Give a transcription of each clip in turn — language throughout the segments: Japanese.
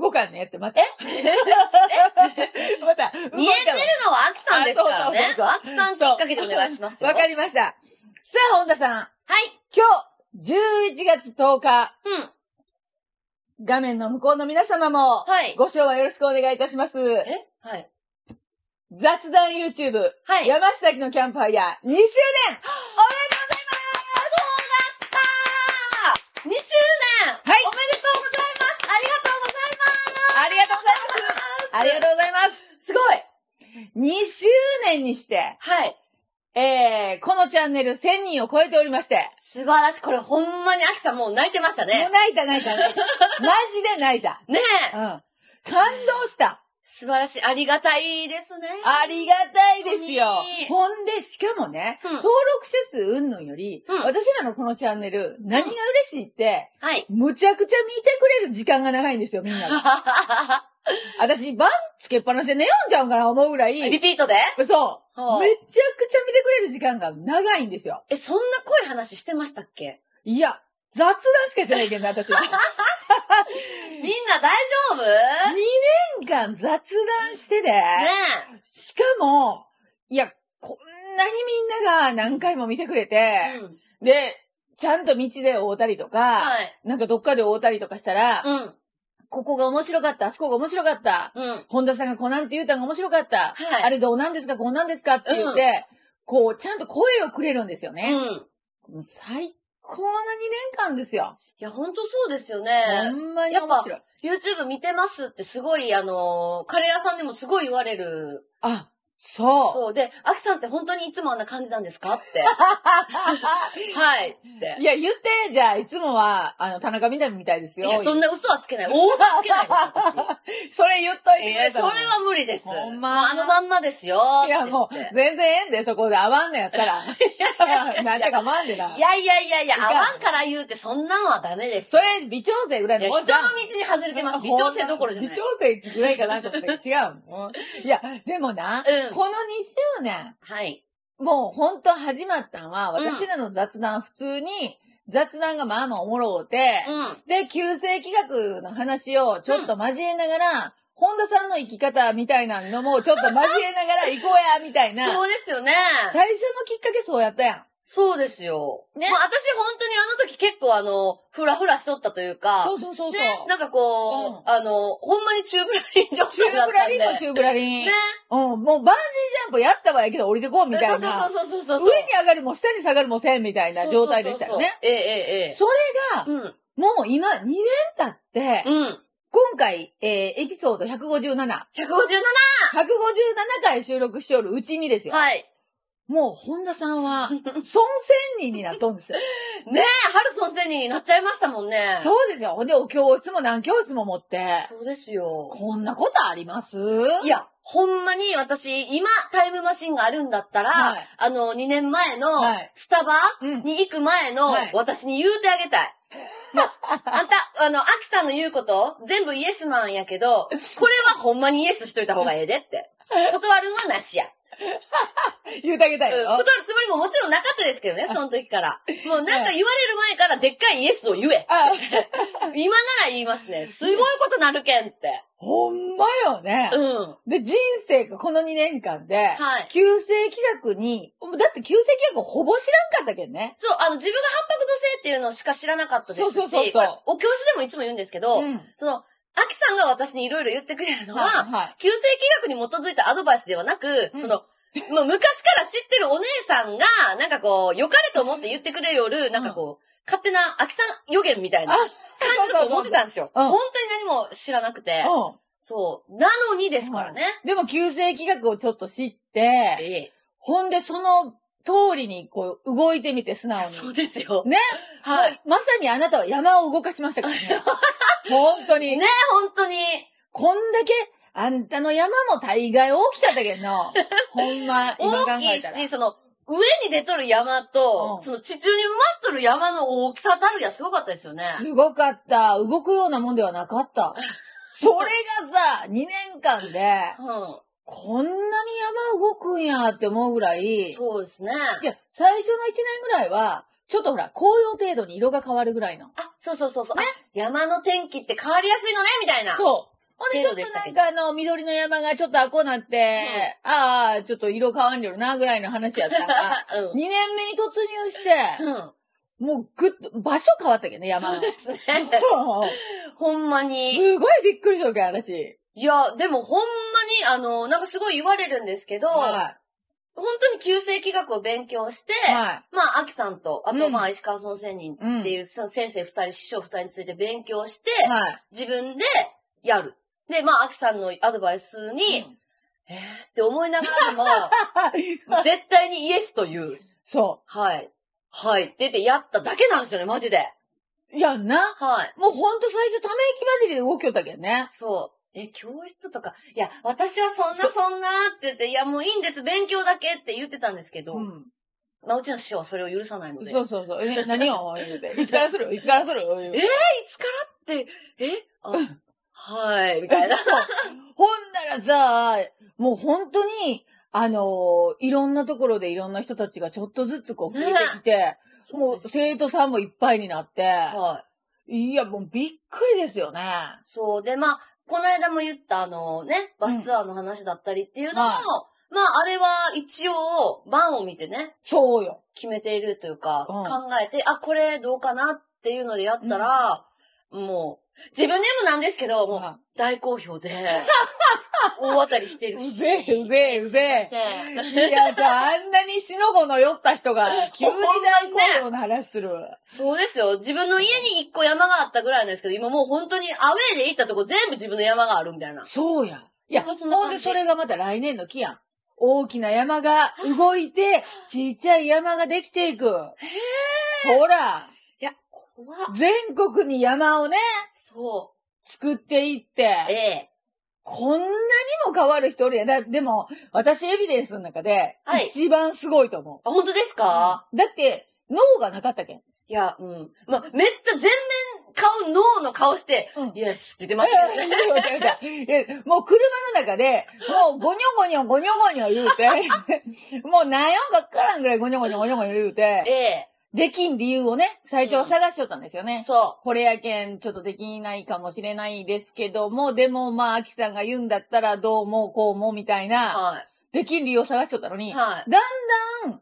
動かんねって、また。え？また、見えてるのはアキさんですからねあそうそうそう。そうアキさんきっかけでお願いしますよ。わかりました。さあ、本田さん。はい。今日、11月10日、うん。画面の向こうの皆様も、はい。ご賞はよろしくお願いいたします。え？はい。雑談 YouTube、はい。山下崎のキャンプファイヤー2周年2周年はいおめでとうございますありがとうございますありがとうございますありがとうございますすごい !2 にして、はい。えー、このチャンネル1000人を超えておりまして、素晴らしい。これほんまにアキさんもう泣いてましたもうね。泣いた泣いた泣いた。マジで泣いた。ねうん。え。感動した。素晴らしい。ありがたいですね。ありがたいですよ。ほんで、しかもね、うん登録者数うんぬんより、うん私らのこのチャンネル、何が嬉しいって、はい。むちゃくちゃ見てくれる時間が長いんですよ、みんなが。私、バンつけっぱなしで寝よんじゃうんかな思うぐらい、リピートで？そう。はあめちゃくちゃ見てくれる時間が長いんですよ。え、そんな濃い話してましたっけ？いや、雑談しかしてないけどね、私は。みんな大丈夫？2年間雑談してで、ねしかも、いや、こんなにみんなが何回も見てくれてえ。、うん。で、ちゃんと道で会うたりとか、はい。なんかどっかで会うたりとかしたら、うん。ここが面白かった、あそこが面白かった、うん。本田さんがこうなんて言うたんが面白かった、はいあれどうなんですか、こうなんですかって言って、こう、ちゃんと声をくれるんですよね。うん。最高な2年間ですよ。いや、ほんとそうですよほね。んまに面白い。YouTube 見てますってすごい、あのーカレー屋さんでもすごい言われる。あ、そう。そう。で、アキさんって本当にいつもあんな感じなんですかって。はい。つって。いや、言って、じゃあ、いつもは、あの、田中みな実みたいですよ。いや、そんな嘘はつけない。大嘘はつけないです、私。それ言っといていや、それは無理です。ほんまあのまんまですよ。いや、もう全然ええんで、そこで合わんのやったら。なんちゃかまんでな。いやいやいやいや、合わんから言うて、そんなんはダメですそよ。れ、微調整ぐらいいや、の人の道に外れてます。微調整どころじゃない。微調整ぐらいかなと思って、違うの。いや、でもな、うんこの2周年、はい。もう本当始まったんは、うん私らの雑談、普通に、雑談がまあまあおもろうて、うん。で、旧世紀学の話をちょっと交えながら、本田さんの生き方みたいなのもちょっと交えながら行こうや、みたいな。そうですよね。最初のきっかけそうやったやん。そうですよ。ねまあ、私本当にあの時結構あの、ふらふらしとったというか、そうそうそうそう。ね、なんかこう、うあの、ほんまにチューブラリン状チューブラ態だったんで。リンもチューブラリン。ね。うん、もうバンジージャンプやったわやけど降りてこうみたいな。そうそうそうそうそう。上に上がるも下に下がるもせんみたいな状態でしたよね。そうそうそうそう。ええええええ。それが、うん。もう今2年経って、うん。今回、えー、エピソード157。157 157! 回収録しておるうちにですよ。はい。もう、本田さんは、孫仙人になっとんですよ。ねえ、ハルソン仙人になっちゃいましたもんね。そうですよ。ほんで、お教室も何教室も持って、そうですよ。こんなことあります？いや、ほんまに私、今、タイムマシンがあるんだったら、はいあの、2年前のはい、スタバうんに行く前のはい、私に言うてあげたい。もう、あんた、あの、アキさんの言うこと、全部イエスマンやけど、これはほんまにイエスしといた方がええでって。断るんはなしや。言うてあげたいよ。うん断るつもりももちろんなかったですけどね、その時から。もうなんか言われる前からでっかいイエスを言え。あ、今なら言いますね。すごいことなるけんって。ほんまよね。うん。で、人生がこの2年間で、はい。旧世紀学に、だって旧世紀学ほぼ知らんかったけんね。そう、あの、自分が八白土星っていうのしか知らなかったですし、そうそうそうそうお教室でもいつも言うんですけど、うん。その、アキさんが私にいろいろ言ってくれるのは、はい、はい。旧世紀学に基づいたアドバイスではなく、うんその、もう昔から知ってるお姉さんが、なんかこう、良かれと思って言ってくれよる、なんかこう、勝手なアキさん予言みたいなあ感じだと思ってたんですよ。うん本当に何も知らなくて。うん。そう。なのにですからね。でも旧世紀学をちょっと知って、ええ。ほんでその通りにこう動いてみて素直に。そうですよ。ね。はい。まさにあなたは山を動かしましたからね。本当に。ね、本当に。こんだけ、あんたの山も大概大きかったけんの。ほんま、今考大きい。し、その、上に出とる山と、うんその地中に埋まっとる山の大きさたるやすごかったですよね。すごかった。動くようなもんではなかった。それがさ、2年間で、うん。こんなに山動くんやって思うぐらい、いそうですね。や、最初の1年ぐらいは、ちょっとほら、紅葉程度に色が変わるぐらいの。あ、そうそうそうそう。あ、山の天気って変わりやすいのね、みたいな。そう。ほんで、ちょっとなんかあの、緑の山がちょっとあこうなって、ああ、ちょっと色変わんりょるな、ぐらいの話やったが、うん。2年目に突入して、うん。もうぐっと、場所変わったけどね、山の。そうですね。ほんまに。すごいびっくりしたわけ、私。いや、でもほんまに、あの、なんかすごい言われるんですけど、は本当に旧世紀学を勉強して、い。はい。まあ、秋さんと、あと、うんまあ、石川村仙人っていう、その先生二人、師匠二人について勉強して、はい。自分でやる。で、まあ、秋さんのアドバイスに、うんえーって思いながらでも、絶対にイエスという、そはい。はい。って言ってやっただけなんですよね、マジで。やんな。はい。もうほんと最初、ため息混じりで動きよったけどね。そう。え、教室とか、いや、私はそんなそんなって言って、いや、もういいんです、勉強だけって言ってたんですけど、うん。まあ、うちの師匠はそれを許さないので。そうそうそう。え、何を言うて。いつからする？いつからする？えいつからって、え？あ、はい、みたいな。ほんならさ、もう本当に、あのーいろんなところでいろんな人たちがちょっとずつこう増えてきて、もう生徒さんもいっぱいになって、はい。いや、もうびっくりですよね。そう。で、まあ、この間も言ったあのね、バスツアーの話だったりっていうのも、はい。まあ、あれは一応、番を見てね、そうよ。決めているというか、うん。考えて、あ、これどうかなっていうのでやったら、もう、自分でもなんですけど、もう、は大好評で、大当たりしてるし。うぜえ、うぜえ、うぜえ。ねいや、あんなにしのごの酔った人が、急に大好評の話する。そうですよ。自分の家に一個山があったぐらいなんですけど、今もう本当にアウェーで行ったとこ全部自分の山があるみたいな。そうや。いや、ほんでそれがまた来年の木やん。大きな山が動いて、ちっちゃい山ができていく。ほら、いや、怖っ。全国に山をね、そ作っていってう。、ええ。こんなにも変わる人おるやん。だでも、私エビデンスの中で、はい一番すごいと思あ、本当ですう。か、だって、脳がなかったけん。いや、うん。まあ、めっちゃ全面顔、脳の顔して、うんイエスって言ってましたけどね。いやもう車の中で、もうゴニョゴニョゴニョゴニョ言うて、もう何音かわからんぐらいゴニョゴニョゴニョゴニョ言うて、えできん理由をね、最初は探しとったんですよえ。ね。そこれやけん、ちょっとできないかもしれないですけども、でもまあ、アキさんが言うんだったらどうもこうもみたいうな、はできん理由を探しとったのい。に、はい。だんだん、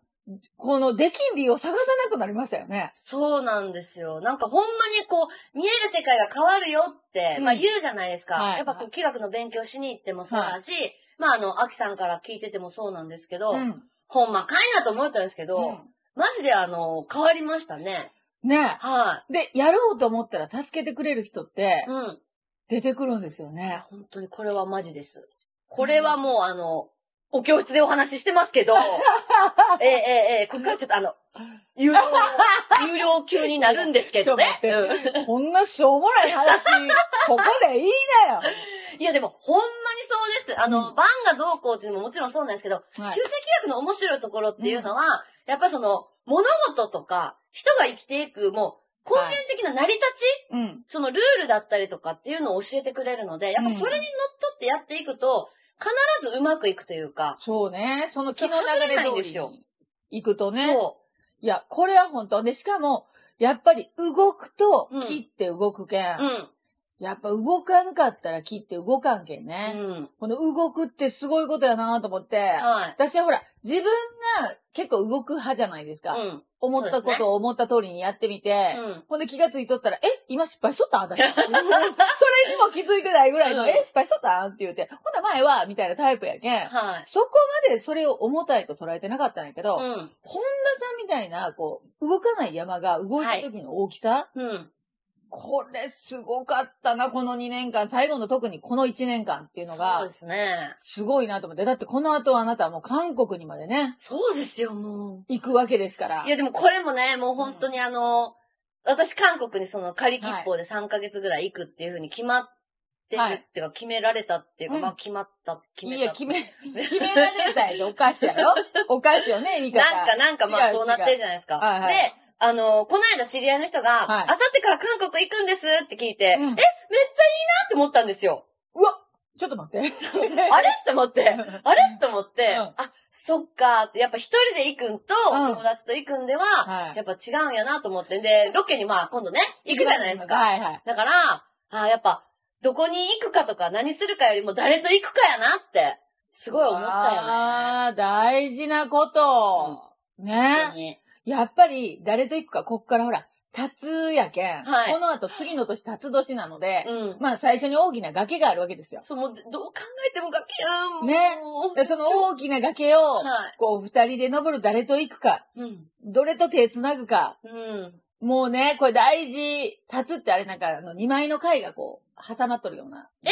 このできん理由を探さなくなりましたよね。そうなんですよ。なんかほんまにこう、見える世界が変わるよって、うんまあ言うじゃないですか。はいやっぱこう、気学の勉強しに行ってもそうだし、まああの、アキさんから聞いててもそうなんですけど、うん。ほんまかいなと思ったんですけど、うんマジであの、変わりましたね。ねはで、やろうと思ったら助けてくれる人ってい。うん。出てくるんですよね。本当にこれはマジです。これはもうあの、お教室でお話ししてますけど、ええええええここからちょっとあの、有料、有料級になるんですけどね。こんなしょうもない話、ここでいいなよ。いやでも、ほんまにそうです。あの、うん番がどうこうっていうのももちろんそうなんですけど、はい旧世紀学の面白いところっていうのは、やっぱその、物事とか、人が生きていく、もう、根源的な成り立ち、うん。そのルールだったりとかっていうのを教えてくれるので、やっぱそれにのっとってやっていくと、必ずうまくいくというか、そうね。その気の流れ通りに行くとね。そいや、これは本当で、しかも、やっぱり動くとうん切って動くけん。う。うん。やっぱ動かんかったら切って動かんけんうね。ん。この動くってすごいことやなと思って。はい。私はほら、自分が結構動く派じゃないですか。うん。思ったことを思った通りにやってみて。うん。ほんで気がついとったら、え、今失敗しとったん？私。それにも気づいてないぐらいの、うんえ、失敗しとったん？って言うて、ほんな前は、みたいなタイプやけん。はい。そこまでそれを重たいと捉えてなかったんやけど、うん。本田さんみたいな、こう、動かない山が動いた時の大きさ、うん。これすごかったな、この2年間。最後の特にこの1年間っていうのそうがで、すね。すごいなと思って。だってこの後あなたはもう韓国にまでね、そうですよ、も行くわけですからう。い。や、でもこれもね、もう本当にあの、私韓国にその仮切符で3ヶ月ぐらい行くっていうふうに決まってるはいっていうか、決められたっていうか、うんまあ決まった、決めた。いや、決め、決められたやでおかしいやろ？おかしいよね、言い方。なんか、なんかまあそうなってるじゃないですか。はいはいで、あの、この間知り合いの人が、はい。あさってから韓国行くんですって聞いて、うん。え、めっちゃいいなって思ったんですよ。うわ、ちょっと待って。あれ？って思って、あれ？って思って、うん。あ、そっかって、やっぱ一人で行くんと、うん。お友達と行くんでは、はい。やっぱ違うんやなと思って、で、ロケにまあ今度ね、行くじゃないですか。はいはい。だから、あやっぱ、どこに行くかとか何するかよりも誰と行くかやなって、すごい思ったよね。ああ、大事なこと。本ね。当にやっぱり、誰と行くか、こっからほら、辰やけん。はいこの後、次の年、辰年なので、うん。まあ、最初に大きな崖があるわけですよ。そう、もう、どう考えても崖やん。ねでその大きな崖を、はこう、二人で登る誰と行くか、い。うん。どれと手繋ぐか。うん。もうね、これ大事。辰ってあれなんか、あの、二枚の貝がこう、挟まっとるような。え？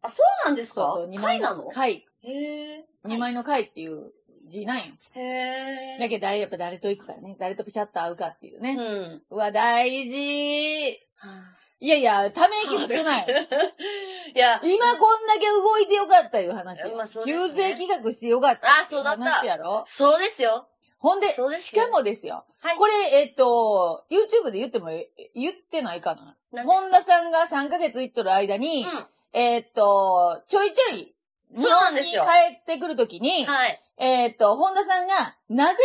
あ、そうなんですか？そうそう、二枚貝なの？貝。へえ。二枚の貝っていう字なんよ。へえ。だけど、誰、やっぱ誰と行くかね。誰とピシャッと会うかっていううね。ん。うわ、大事。はいやいや、ため息も少ない。いや、今こんだけ動いてよかったいう話。まあそうですね旧世企画してよかった。あそうだった話やろそうですよ。ほんで、そうですよしかもですよ。はい。これ、えっと、YouTube で言っても、え言ってないかなか？本田さんが3ヶ月行っとる間に、うん。えっと、ちょいちょい、そうなんですよ帰ってくるときに、はい。えっと、本田さんが、なぜ、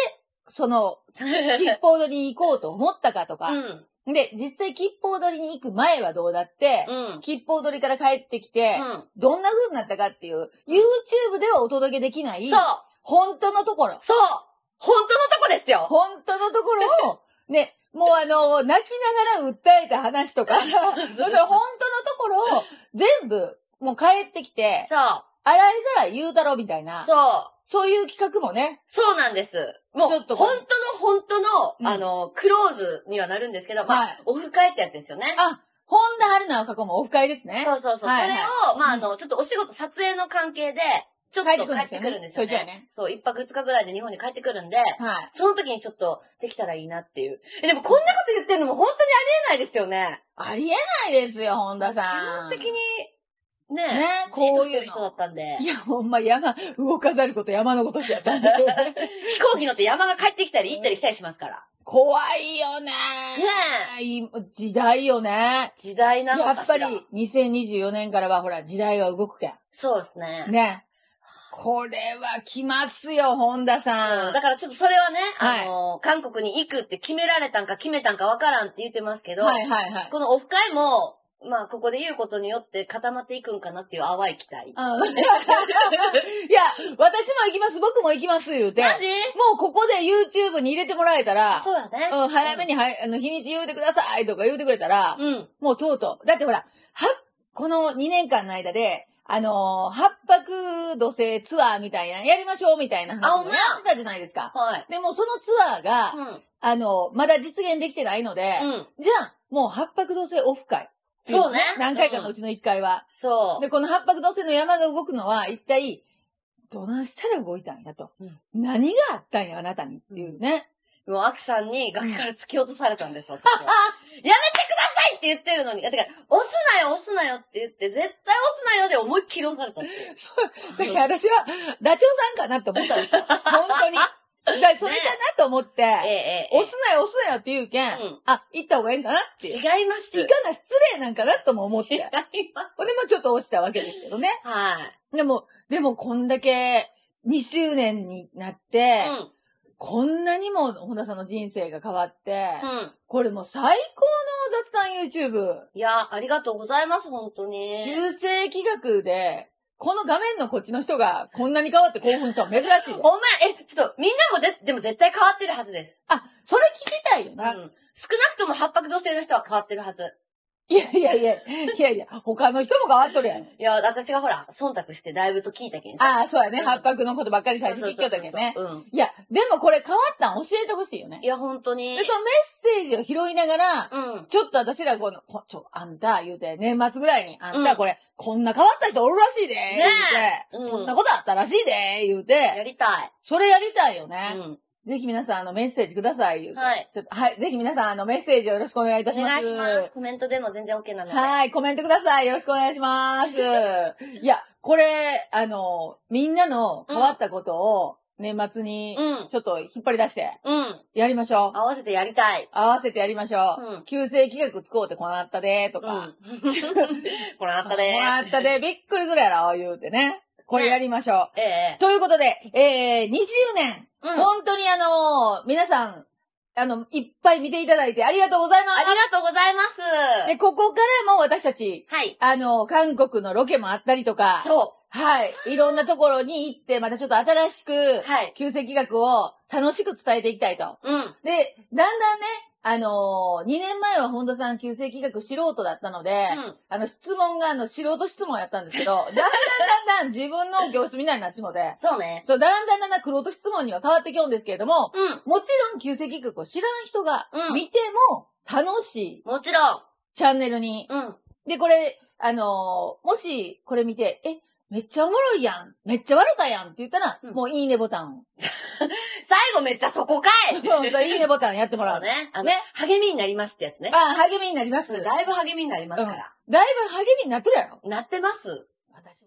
その、吉報取りに行こうと思ったかとか、うん。で、実際吉報取りに行く前はどうだって、うん。吉報取りから帰ってきて、うん。どんな風になったかっていう、YouTube ではお届けできない、そう本当のところ、そう本当のとこですよ本当のところを、ね、もうあの、泣きながら訴えた話とか、そ本当のところを全部、もう帰ってきて、そう。洗いざらい言うたろみたいな、そう。そういう企画もね、そうなんです。もう、本当の本当の、うんあの、クローズにはなるんですけど、まあ、はいオフ会ってやつですよね。あ、本田春菜の過去もオフ会ですね。そうそうそう。はいはいそれを、まあ、あの、ちょっとお仕事、撮影の関係で、ちょっと帰ってくるんですよねちょいちょいねね。そう、一泊二日ぐらいで日本に帰ってくるんで、はい。その時にちょっとできたらいいなっていう。え、でもこんなこと言ってるのも本当にありえないですよね。ありえないですよ、本田基さん。本的に、ね、ねじっこういう人だったんでい。や、ほんま山、動かざること山のことしやったんで。飛行機乗って山が帰ってきたり行ったり来たりしますから。怖いよねい時代よね。時代なのかしら。やっぱり、2024年からはほら、時代が動くけそうですねん。。ね。これは来ますよ、本田さん。だからちょっとそれはね、はいあの、韓国に行くって決められたんか決めたんかわからんって言ってますけど、はいはいはい。このオフ会も、まあ、ここで言うことによって固まっていくんかなっていう淡い期待。うん いや、私も行きます、僕も行きます、言うて。もマジ？うここで YouTube に入れてもらえたら、そうやね。うん、早めに、はい、あの、日にち言うてくださいとか言うてくれたら、うん。もうとうとう。だってほら、は、この2年間の間で、あのー、八泊土星ツアーみたいな、やりましょうみたいな話もあほんまや？やってたじゃないですか。はい。でもそのツアーが、うん。あの、まだ実現できてないので、うん。じゃあ、もう八泊土星オフ会。そうね何回かのうちの1回は。そう。で、この八泊土星の山が動くのは、一体、どないしたら動いたんやと。うん何があったんや、あなたにっていうね。もう、アキさんに崖から突き落とされたんです、私は。やめてくださいって言ってるのに。てか、押すなよ、押すなよって言って、絶対押すなよで思いっきり押された。そう。だから私は、ダチョウさんかなって思ったんですよ。本当に。だそれかなと思って、ええ、ええ。押すなよ、押すなよって言うけん、うんあ、行った方がいいんかなって。い違います。かな、失礼なんかなとも思って。違います。これもちょっと押したわけですけどね。はい。でも、でもこんだけ2周年になって、うん。こんなにも本田さんの人生が変わって、うん。これもう最高の雑談 YouTube。いや、ありがとうございます、本当に。旧世企画で、この画面のこっちの人がこんなに変わって興奮したの珍しいで。ほんまや、え、ちょっと、みんなもで、でも絶対変わってるはずです。あ、それ聞きたいようん。な。少なくとも八白土星の人は変わってるはず。いやいやいや、いやいや、他の人も変わっとるやん。いや、私がほら、忖度してだいぶと聞いたけんさ。ああ、そうやね。うん八白のことばっかり最初聞きよったけどね。うん。いや、でもこれ変わったん教えてほしいよねい。や、本当に。で、そのメッセージを拾いながら、うん。ちょっと私らこの、こちょ、あんた、言うて、年末ぐらいに、あんうんたこれ、こんな変わった人おるらしいで、言うて、うんこんなことあったらしいで、言うやて、りたそれやりたいよい。ね。うん。ぜひ皆さん、あの、メッセージください。はい。ちょっと、はい。ぜひ皆さん、あの、メッセージをよろしくお願いいたおします。願いします。コメントでも全然 OK なので。はい、コメントください。よろしくお願いします。いや、これ、あの、みんなの変わったことを、年末に、うん。ちょっと引っ張り出して、うん。やりましょう。合わせてやりたい。合わせてやりましょう。うん。旧正企画使うてこうなったで、とうか。ん。これあったで こうなったで、びっくりするやろ、言うてね。これやりましょう。ええ。ということで、えー、20年、うん。本当にあのー皆さん、あの、いっぱい見ていただいてありがとうございまありがとうございます。す。で、ここからも私たち、はい。あの、韓国のロケもあったりとか、そはい。いろんなところに行って、またちょっと新しくう。、はい。旧世企画を楽しく伝えていきたいと。うん。で、だんだんね、あのー、2年前は本田さん旧世企画素人だったので、うん。あの、質問があの、素人質問やったんですけど、だんだんだんだん自分の教室みたいになっちもで、そうね。そう、だんだんだんだん黒人質問には変わってきようんですけれども、うん。もちろん旧世企画を知らん人がうん見ても楽しいもちろん。チャンネルに。うん。で、これ、あのーもしこれ見て、え、めっちゃおもろいやん。めっちゃ笑ったやんって言ったら、うんもういいねボタンを。最後めっちゃそこかい そうそう、いいねボタンやってもらう。そうね。あの、ね励みになりますってやつね。あ、励みになります。だいぶ励みになりますから。だいぶ励みになっとるやろ。なってます。私